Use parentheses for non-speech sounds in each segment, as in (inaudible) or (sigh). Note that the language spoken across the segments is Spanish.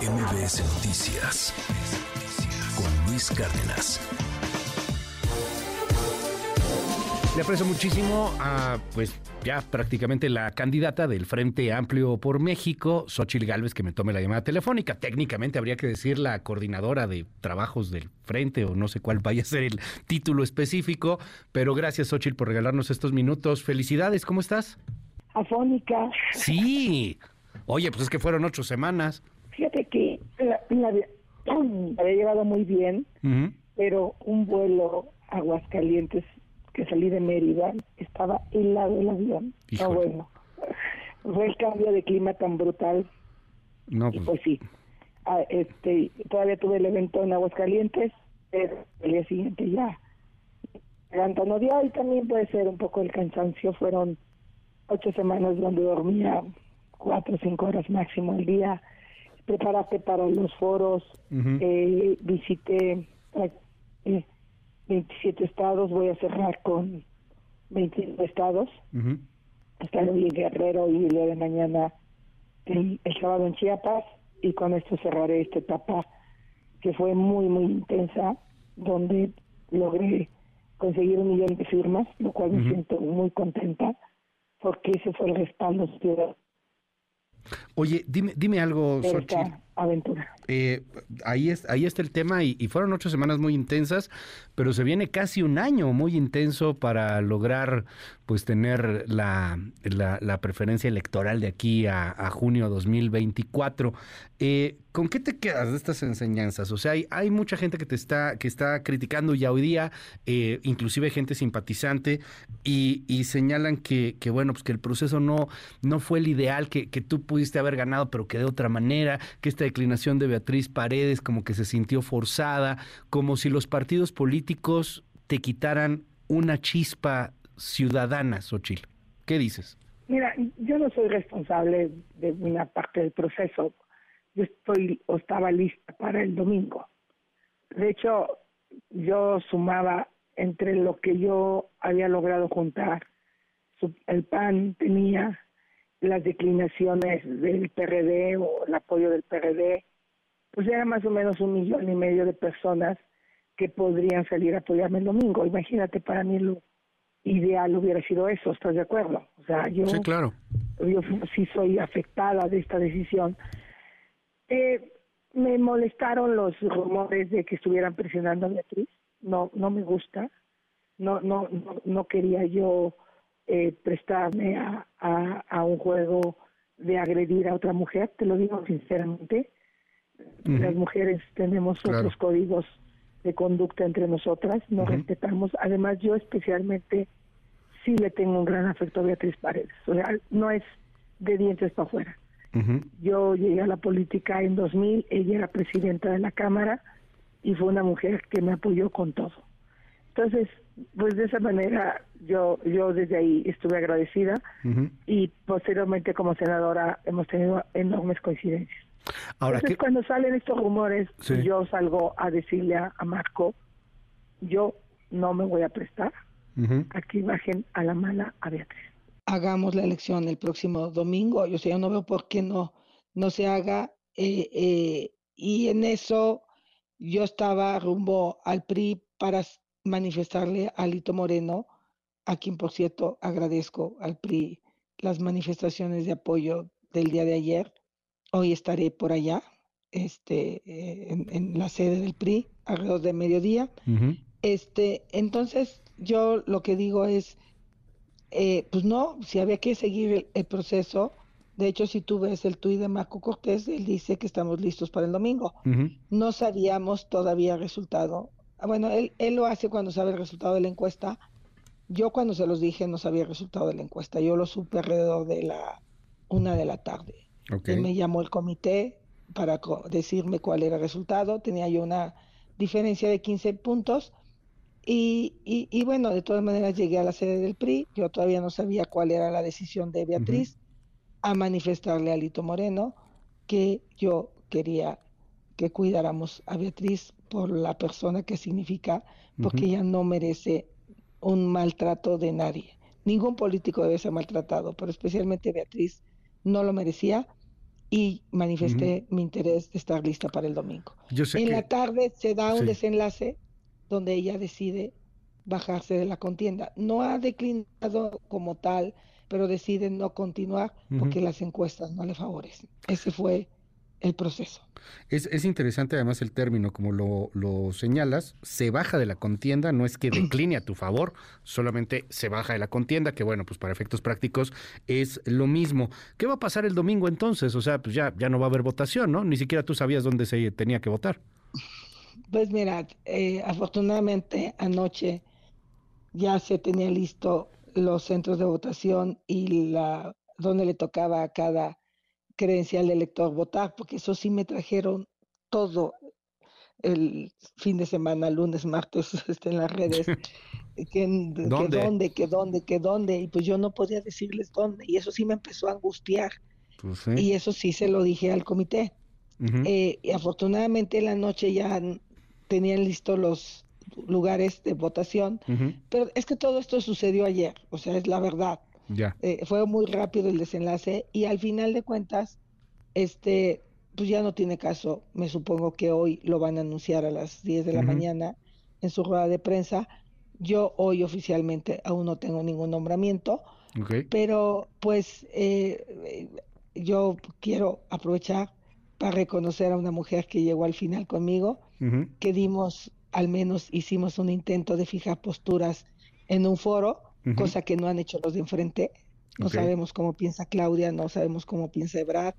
MBS Noticias con Luis Cárdenas. Le aprecio muchísimo a, pues, ya prácticamente la candidata del Frente Amplio por México, Xochil Gálvez, que me tome la llamada telefónica. Técnicamente habría que decir la coordinadora de trabajos del Frente, o no sé cuál vaya a ser el título específico, pero gracias, Xochil, por regalarnos estos minutos. Felicidades, ¿cómo estás? Afónica. Sí. Oye, pues es que fueron ocho semanas. Fíjate que la, la, había llevado muy bien, pero un vuelo a Aguascalientes que salí de Mérida estaba helado el avión. Ah, bueno. Fue el cambio de clima tan brutal. No, pues, pues sí. Ah, este, todavía tuve el evento en Aguascalientes, pero el día siguiente ya. no dio y también puede ser un poco el cansancio. Fueron ocho semanas donde dormía cuatro o cinco horas máximo al día preparaste para los foros, eh, visité eh, 27 estados, voy a cerrar con 25 estados. Uh en Guerrero y el día de mañana el, sábado en Chiapas y con esto cerraré esta etapa que fue muy, muy intensa, donde logré conseguir un millón de firmas, lo cual me siento muy contenta porque ese fue el respaldo ciudadano Oye, dime, dime algo, Xochitl. Aventura. Eh, ahí, es, ahí está el tema y, fueron ocho semanas muy intensas, pero se viene casi un año muy intenso para lograr pues tener la, la, preferencia electoral de aquí a, a junio 2024. Eh, ¿Con qué te quedas de estas enseñanzas? O sea, hay, hay mucha gente que te está, que está criticando ya hoy día, eh, inclusive gente simpatizante, y, señalan que, bueno, pues que el proceso no, no fue el ideal, que, que tú pudiste haber ganado, pero que de otra manera, que declinación de Beatriz Paredes como que se sintió forzada, como si los partidos políticos te quitaran una chispa ciudadana, Xochitl. ¿Qué dices? Mira, yo no soy responsable de una parte del proceso. Yo estoy o estaba lista para el domingo. De hecho, yo sumaba entre lo que yo había logrado juntar. El PAN tenía las declinaciones del PRD o el apoyo del PRD, pues era más o menos un millón y medio de personas que podrían salir a apoyarme el domingo. Imagínate, para mí lo ideal hubiera sido eso, ¿estás de acuerdo? O sea, yo, sí, claro. yo sí soy afectada de esta decisión. Eh, me molestaron los rumores de que estuvieran presionando a Beatriz. No, no me gusta. No, no, no, no quería yo eh, prestarme a, a, un juego de agredir a otra mujer, te lo digo sinceramente. Las mujeres tenemos otros códigos de conducta entre nosotras, nos respetamos. Además, yo especialmente sí le tengo un gran afecto a Beatriz Paredes. O sea, no es de dientes para afuera. Yo llegué a la política en 2000, ella era presidenta de la Cámara y fue una mujer que me apoyó con todo. Entonces, pues de esa manera yo yo desde ahí estuve agradecida y posteriormente como senadora hemos tenido enormes coincidencias. Ahora Entonces, cuando salen estos rumores, yo salgo a decirle a, Marco, yo no me voy a prestar. A que bajen a la mala a Beatriz. Hagamos la elección el próximo domingo, yo, sea, yo no veo por qué no, no se haga eh, eh, y en eso yo estaba rumbo al PRI para manifestarle a Lito Moreno, a quien por cierto agradezco al PRI las manifestaciones de apoyo del día de ayer. Hoy estaré por allá, este, eh, en, la sede del PRI, alrededor de mediodía. Este, entonces, yo lo que digo es, eh, pues no, si había que seguir el, proceso. De hecho, si tú ves el tuit de Marco Cortés, él dice que estamos listos para el domingo. No sabíamos todavía el resultado bueno, él, él lo hace cuando sabe el resultado de la encuesta. Yo cuando se los dije no sabía el resultado de la encuesta. Yo lo supe alrededor de la una de la tarde. Él me llamó el comité para decirme cuál era el resultado. Tenía yo una diferencia de 15 puntos. Y, y, bueno, de todas maneras llegué a la sede del PRI. Yo todavía no sabía cuál era la decisión de Beatriz a manifestarle a Lito Moreno que yo quería que cuidáramos a Beatriz por la persona que significa, porque ella no merece un maltrato de nadie. Ningún político debe ser maltratado, pero especialmente Beatriz no lo merecía y manifesté mi interés de estar lista para el domingo. en la tarde se da un desenlace donde ella decide bajarse de la contienda. No ha declinado como tal, pero decide no continuar porque las encuestas no le favorecen. Ese fue el proceso. Es, interesante además el término, como lo, señalas, se baja de la contienda, no es que decline a tu favor, solamente se baja de la contienda, que bueno, pues para efectos prácticos es lo mismo. ¿Qué va a pasar el domingo entonces? O sea, pues ya, ya no va a haber votación, ¿no? Ni siquiera tú sabías dónde se tenía que votar. Pues mira, eh, afortunadamente anoche ya se tenía listo los centros de votación y la donde le tocaba a cada credencial de elector votar, porque eso sí me trajeron todo el fin de semana, lunes, martes, (laughs) este, en las redes, (laughs) que, ¿Dónde? que dónde, que dónde, que dónde, y pues yo no podía decirles dónde, y eso sí me empezó a angustiar, pues y eso sí se lo dije al comité. Eh, y afortunadamente en la noche ya tenían listos los lugares de votación, pero es que todo esto sucedió ayer, o sea, es la verdad. Ya. Eh, fue muy rápido el desenlace y al final de cuentas, este, pues ya no tiene caso. Me supongo que hoy lo van a anunciar a las 10 de la mañana en su rueda de prensa. Yo hoy oficialmente aún no tengo ningún nombramiento, pero pues eh, yo quiero aprovechar para reconocer a una mujer que llegó al final conmigo, que dimos, al menos hicimos un intento de fijar posturas en un foro cosa que no han hecho los de enfrente. No sabemos cómo piensa Claudia, no sabemos cómo piensa Ebrard.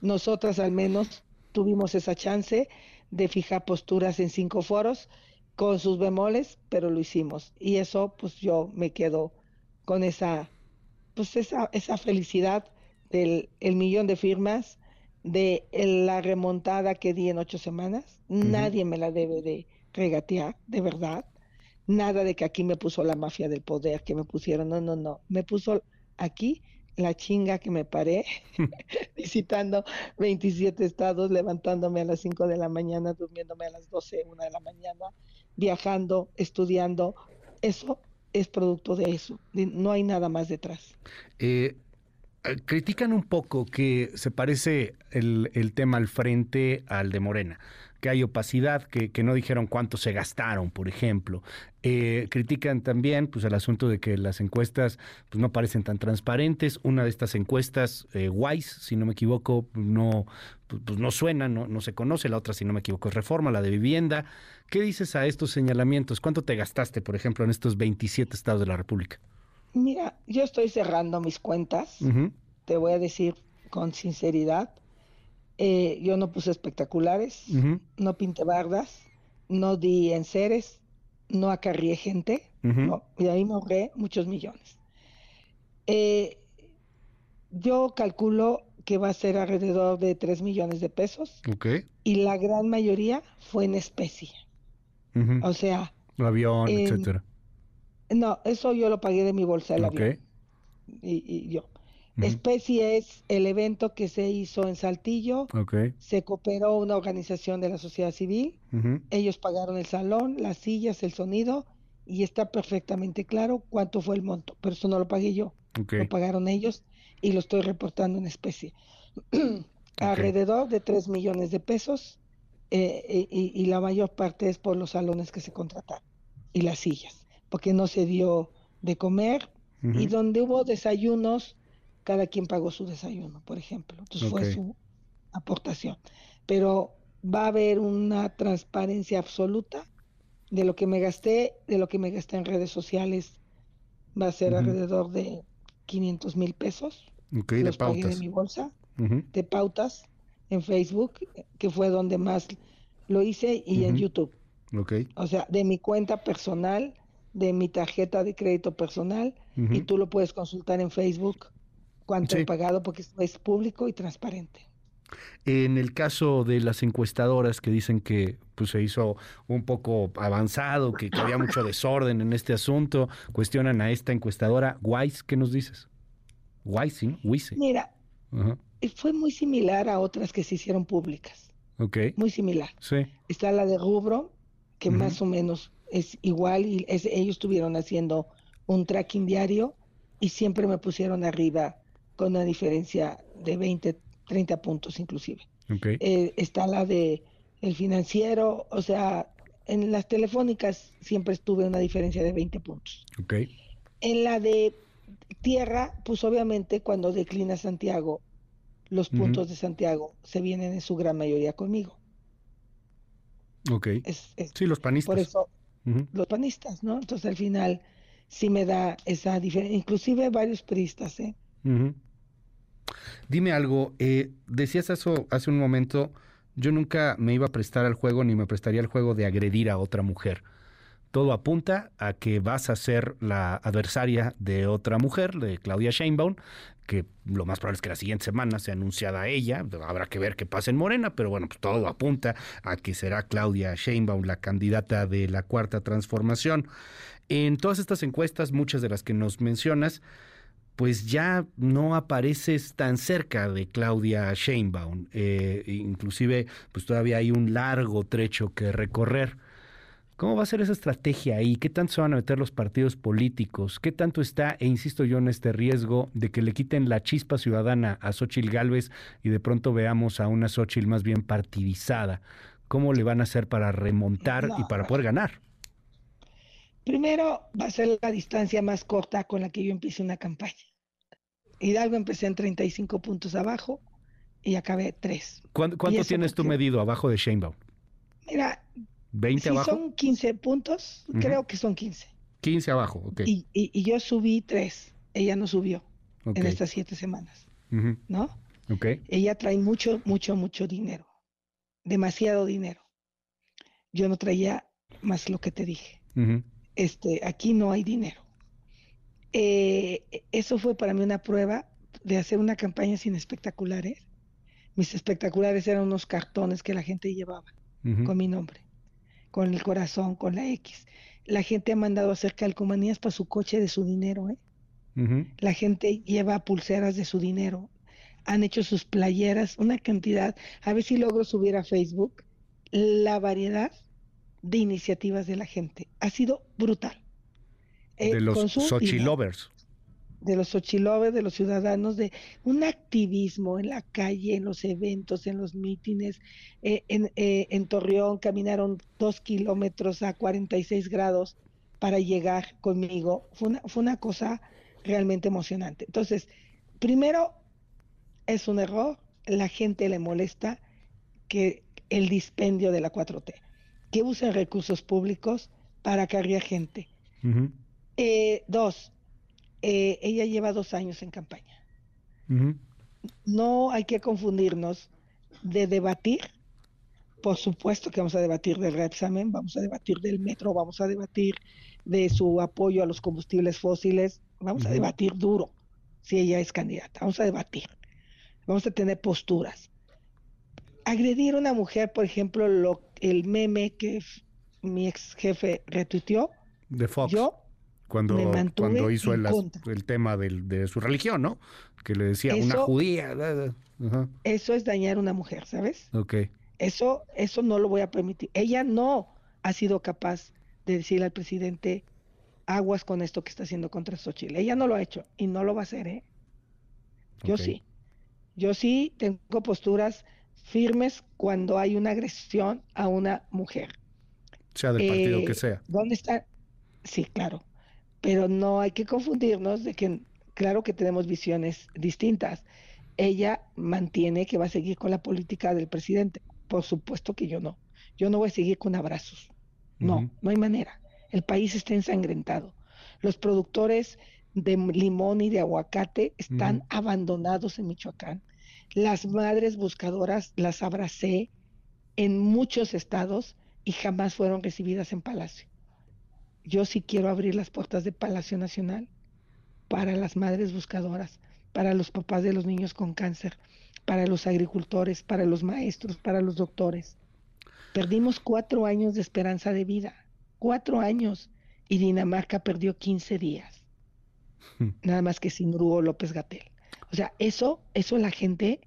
Nosotras al menos tuvimos esa chance de fijar posturas en cinco foros con sus bemoles, pero lo hicimos. Y eso, pues yo me quedo con esa, pues esa, esa felicidad del el millón de firmas, de la remontada que di en ocho semanas. Nadie me la debe de regatear, de verdad. Nada de que aquí me puso la mafia del poder, que me pusieron, no, no, no, me puso aquí la chinga que me paré (laughs) (laughs) visitando 27 estados, levantándome a las 5 de la mañana, durmiéndome a las 12, 1 de la mañana, viajando, estudiando. Eso es producto de eso, no hay nada más detrás. Eh, eh, critican un poco que se parece el, el tema al frente al de Morena que hay opacidad, que, no dijeron cuánto se gastaron, por ejemplo. Eh, critican también pues, el asunto de que las encuestas pues, no parecen tan transparentes. Una de estas encuestas, eh, Wise, si no me equivoco, no, pues, pues, no suena, no, no se conoce. La otra, si no me equivoco, es Reforma, la de vivienda. ¿Qué dices a estos señalamientos? ¿Cuánto te gastaste, por ejemplo, en estos 27 estados de la República? Mira, yo estoy cerrando mis cuentas. Te voy a decir con sinceridad eh, yo no puse espectaculares, no pinté bardas, no di enseres, no acarrié gente, y ahí me ahorré muchos millones. Eh, yo calculo que va a ser alrededor de 3 millones de pesos. Y la gran mayoría fue en especie. O sea... Avión, etcétera. No, eso yo lo pagué de mi bolsa del avión. y, yo. Especie es el evento que se hizo en Saltillo. Se cooperó una organización de la sociedad civil. Ellos pagaron el salón, las sillas, el sonido y está perfectamente claro cuánto fue el monto. Pero eso no lo pagué yo. Lo pagaron ellos y lo estoy reportando en especie. (clears throat) Alrededor de 3 millones de pesos eh, eh, y, la mayor parte es por los salones que se contrataron y las sillas, porque no se dio de comer y donde hubo desayunos cada quien pagó su desayuno, por ejemplo. Entonces fue su aportación. Pero va a haber una transparencia absoluta de lo que me gasté, de lo que me gasté en redes sociales. Va a ser alrededor de 500 mil pesos. Okay, Los de pautas. Pagué de mi bolsa, de pautas en Facebook, que fue donde más lo hice, y en YouTube. Okay. O sea, de mi cuenta personal, de mi tarjeta de crédito personal, y tú lo puedes consultar en Facebook cuánto he pagado porque es público y transparente. En el caso de las encuestadoras que dicen que pues, se hizo un poco avanzado, que, había mucho desorden en este asunto, cuestionan a esta encuestadora. Wise, ¿qué nos dices? Wise, ¿sí? Wise. Mira, fue muy similar a otras que se hicieron públicas. Ok. Muy similar. Sí. Está la de Rubro, que más o menos es igual, y ellos estuvieron haciendo un tracking diario y siempre me pusieron arriba con una diferencia de 20 30 puntos inclusive. Eh, está la de el financiero, o sea, en las telefónicas siempre estuve una diferencia de 20 puntos. En la de tierra, pues obviamente cuando declina Santiago, los puntos de Santiago se vienen en su gran mayoría conmigo. Ok. sí, los panistas. Por eso, los panistas, ¿no? Entonces al final sí me da esa diferencia, inclusive varios peristas, ¿eh? Dime algo, eh, decías eso hace un momento, yo nunca me iba a prestar al juego ni me prestaría al juego de agredir a otra mujer. Todo apunta a que vas a ser la adversaria de otra mujer, de Claudia Sheinbaum, que lo más probable es que la siguiente semana sea anunciada ella, habrá que ver qué pasa en Morena, pero bueno, pues todo apunta a que será Claudia Sheinbaum la candidata de la cuarta transformación. En todas estas encuestas, muchas de las que nos mencionas, pues ya no apareces tan cerca de Claudia Sheinbaum. Eh, inclusive, pues todavía hay un largo trecho que recorrer. ¿Cómo va a ser esa estrategia ahí? ¿Qué tanto se van a meter los partidos políticos? ¿Qué tanto está, e insisto yo, en este riesgo de que le quiten la chispa ciudadana a Xochil Gálvez y de pronto veamos a una Xochil más bien partidizada? ¿Cómo le van a hacer para remontar y para poder ganar? Primero va a ser la distancia más corta con la que yo empiece una campaña. Hidalgo empecé en 35 puntos abajo y acabé 3. ¿Cuánto, tienes tú medido abajo de Sheinbaum? Mira, 20 si son 15 puntos, creo que son 15. 15 abajo, ok. Y, yo subí 3, ella no subió en estas 7 semanas, ¿no? Ok. Ella trae mucho, mucho, mucho dinero, demasiado dinero. Yo no traía más lo que te dije este, aquí no hay dinero. Eh, eso fue para mí una prueba de hacer una campaña sin espectaculares. Mis espectaculares eran unos cartones que la gente llevaba con mi nombre, con el corazón, con la X. La gente ha mandado a hacer calcomanías para su coche de su dinero. ¿eh? La gente lleva pulseras de su dinero. Han hecho sus playeras, una cantidad. A ver si logro subir a Facebook la variedad de iniciativas de la gente. Ha sido brutal. Eh, de los Xochilovers. De los Xochilovers, de los ciudadanos, de un activismo en la calle, en los eventos, en los mítines. Eh, en, eh, en Torreón caminaron dos kilómetros a 46 grados para llegar conmigo. Fue una, fue una cosa realmente emocionante. Entonces, primero, es un error, la gente le molesta que el dispendio de la 4T que usen recursos públicos para cargar gente. Eh, dos, eh, ella lleva dos años en campaña. No hay que confundirnos de debatir. Por supuesto que vamos a debatir del reexamen, vamos a debatir del metro, vamos a debatir de su apoyo a los combustibles fósiles, vamos a debatir duro si ella es candidata, vamos a debatir, vamos a tener posturas agredir a una mujer, por ejemplo, lo, el meme que mi ex jefe retuiteó. De Fox. Yo cuando, cuando hizo el, el, tema de su religión, ¿no? Que le decía una judía. Eso es dañar a una mujer, ¿sabes? Ok. Eso, eso no lo voy a permitir. Ella no ha sido capaz de decirle al presidente aguas con esto que está haciendo contra Xochitl. Ella no lo ha hecho y no lo va a hacer, ¿eh? Yo sí. Yo sí tengo posturas firmes cuando hay una agresión a una mujer. Sea del partido que eh, sea. ¿Dónde está? Sí, claro. Pero no hay que confundirnos de que, claro que tenemos visiones distintas. Ella mantiene que va a seguir con la política del presidente. Por supuesto que yo no. Yo no voy a seguir con abrazos. No, no hay manera. El país está ensangrentado. Los productores de limón y de aguacate están abandonados en Michoacán. Las madres buscadoras las abracé en muchos estados y jamás fueron recibidas en Palacio. Yo sí quiero abrir las puertas de Palacio Nacional para las madres buscadoras, para los papás de los niños con cáncer, para los agricultores, para los maestros, para los doctores. Perdimos cuatro años de esperanza de vida, cuatro años, y Dinamarca perdió 15 días. Nada más que sin Hugo López Gatel. O sea, eso, eso la gente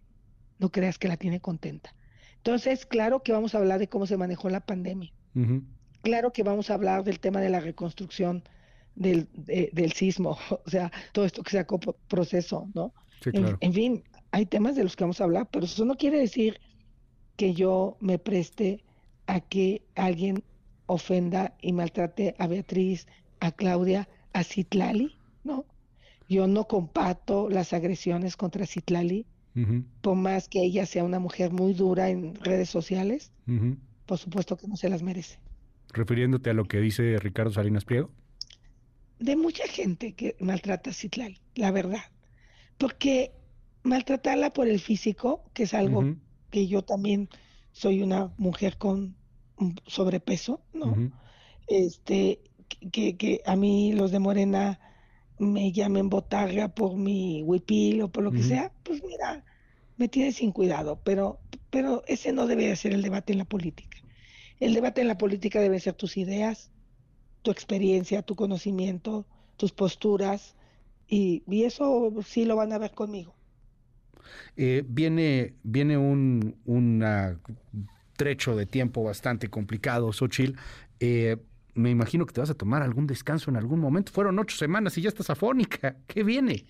no creas que la tiene contenta. Entonces, claro que vamos a hablar de cómo se manejó la pandemia. Claro que vamos a hablar del tema de la reconstrucción del, del sismo, (laughs) o sea, todo esto que sacó proceso, ¿no? en, fin, hay temas de los que vamos a hablar, pero eso no quiere decir que yo me preste a que alguien ofenda y maltrate a Beatriz, a Claudia, a Citlali. Yo no comparto las agresiones contra Citlali, por más que ella sea una mujer muy dura en redes sociales, por supuesto que no se las merece. Refiriéndote a lo que dice Ricardo Salinas Pliego. De mucha gente que maltrata a Citlali, la verdad. Porque maltratarla por el físico, que es algo que yo también soy una mujer con sobrepeso, ¿no? Este, que, que a mí los de Morena me llamen botarga por mi huipil o por lo que sea, pues mira, me tiene sin cuidado, pero, pero ese no debe ser el debate en la política. El debate en la política debe ser tus ideas, tu experiencia, tu conocimiento, tus posturas, y, eso sí lo van a ver conmigo. Eh, viene viene un trecho de tiempo bastante complicado, Xochil. Eh, me imagino que te vas a tomar algún descanso en algún momento. Fueron ocho semanas y ya estás afónica. ¿Qué viene?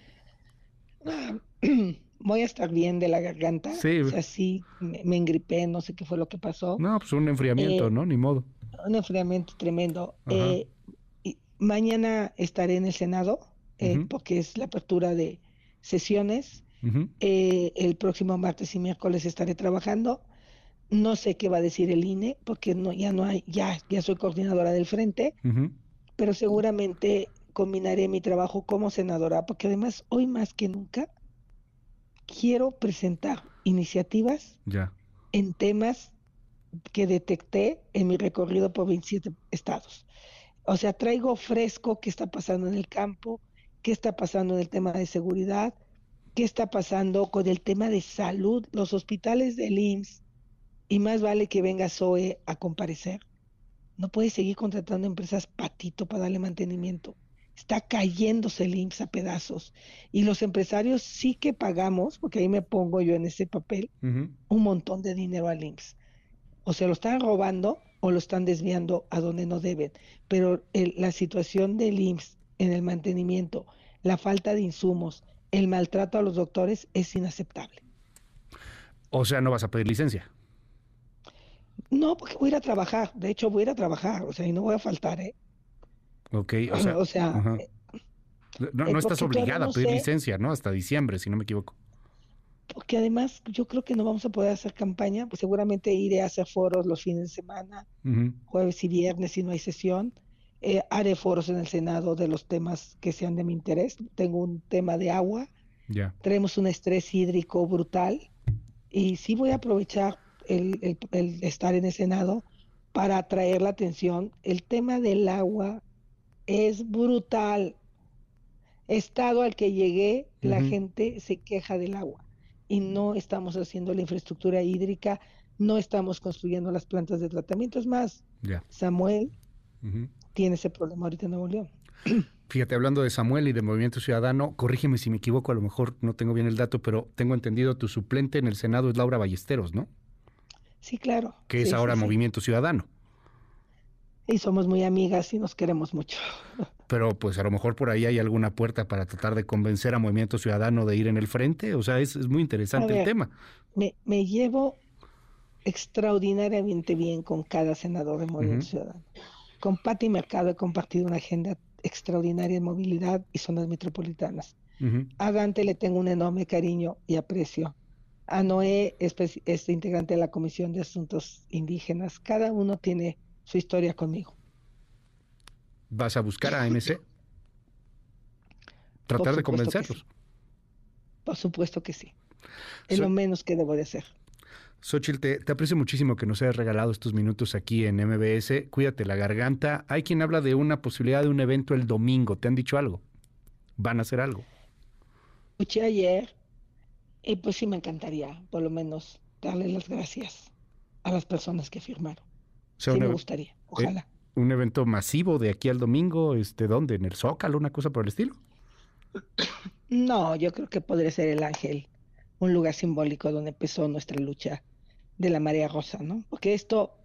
(clears throat) Voy a estar bien de la garganta. Sí. O sea, sí, me, engripé, no sé qué fue lo que pasó. No, pues un enfriamiento, eh, ¿no? Ni modo. Un enfriamiento tremendo. Eh, y mañana estaré en el Senado, eh, porque es la apertura de sesiones. el próximo martes y miércoles estaré trabajando. No sé qué va a decir el INE, porque no, ya no hay, ya, ya soy coordinadora del frente, pero seguramente combinaré mi trabajo como senadora, porque además hoy más que nunca quiero presentar iniciativas en temas que detecté en mi recorrido por 27 estados. O sea, traigo fresco qué está pasando en el campo, qué está pasando en el tema de seguridad, qué está pasando con el tema de salud. Los hospitales del IMSS y más vale que venga Zoe a comparecer. No puede seguir contratando empresas patito para darle mantenimiento. Está cayéndose el IMSS a pedazos. Y los empresarios sí que pagamos, porque ahí me pongo yo en ese papel, un montón de dinero al IMSS. O se lo están robando o lo están desviando a donde no deben. Pero la situación del IMSS en el mantenimiento, la falta de insumos, el maltrato a los doctores es inaceptable. O sea, no vas a pedir licencia. No, porque voy a ir a trabajar. De hecho, voy a ir a trabajar. O sea, y no voy a faltar, ¿eh? Ok, o sea. (laughs) Eh, no, eh, estás obligada a pedir licencia, ¿no? Hasta diciembre, si no me equivoco. Porque además yo creo que no vamos a poder hacer campaña, pues seguramente iré a hacer foros los fines de semana, jueves y viernes si no hay sesión. Eh, haré foros en el Senado de los temas que sean de mi interés. Tengo un tema de agua. Ya. Tenemos un estrés hídrico brutal. Y sí voy a aprovechar el, estar en el Senado para atraer la atención. El tema del agua es brutal. Estado al que llegué, la gente se queja del agua y no estamos haciendo la infraestructura hídrica, no estamos construyendo las plantas de tratamiento. Es más, Samuel tiene ese problema ahorita en Nuevo León. (clears throat) Fíjate, hablando de Samuel y de Movimiento Ciudadano, corrígeme si me equivoco, a lo mejor no tengo bien el dato, pero tengo entendido tu suplente en el Senado es Laura Ballesteros, ¿no? Sí, claro. Que es ahora Movimiento Ciudadano. Y somos muy amigas y nos queremos mucho. (laughs) Pero pues a lo mejor por ahí hay alguna puerta para tratar de convencer a Movimiento Ciudadano de ir en el frente. O sea, es, muy interesante el tema. Me, me, llevo extraordinariamente bien con cada senador de Movimiento Ciudadano. Con Pati Mercado he compartido una agenda extraordinaria de movilidad y zonas metropolitanas. A Dante le tengo un enorme cariño y aprecio a Noé es, integrante de la Comisión de Asuntos Indígenas. Cada uno tiene su historia conmigo. ¿Vas a buscar a MC? ¿Tratar de convencerlos? Por supuesto que sí. Es lo menos que debo de hacer. Xochitl, te, te, aprecio muchísimo que nos hayas regalado estos minutos aquí en MBS. Cuídate la garganta. Hay quien habla de una posibilidad de un evento el domingo. ¿Te han dicho algo? ¿Van a hacer algo? Escuché ayer y pues sí me encantaría, por lo menos, darle las gracias a las personas que firmaron. sí me gustaría, eh, ojalá. ¿Un evento masivo de aquí al domingo? Este, ¿Dónde? ¿En el Zócalo? ¿Una cosa por el estilo? No, yo creo que podría ser el Ángel, un lugar simbólico donde empezó nuestra lucha de la María Rosa, ¿no? Porque esto,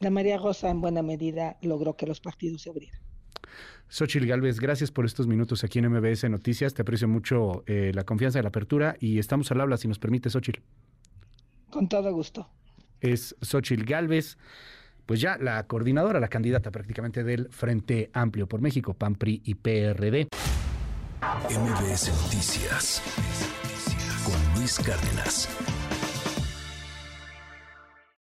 la María Rosa en buena medida logró que los partidos se abrieran. Xochil Galvez, gracias por estos minutos aquí en MBS Noticias. Te aprecio mucho eh, la confianza y la apertura y estamos al habla, si nos permite, Xochil. Con todo gusto. Es Xochil Galvez, pues ya la coordinadora, la candidata prácticamente del Frente Amplio por México, PAN, PRI y PRD. MBS Noticias con Luis Cárdenas.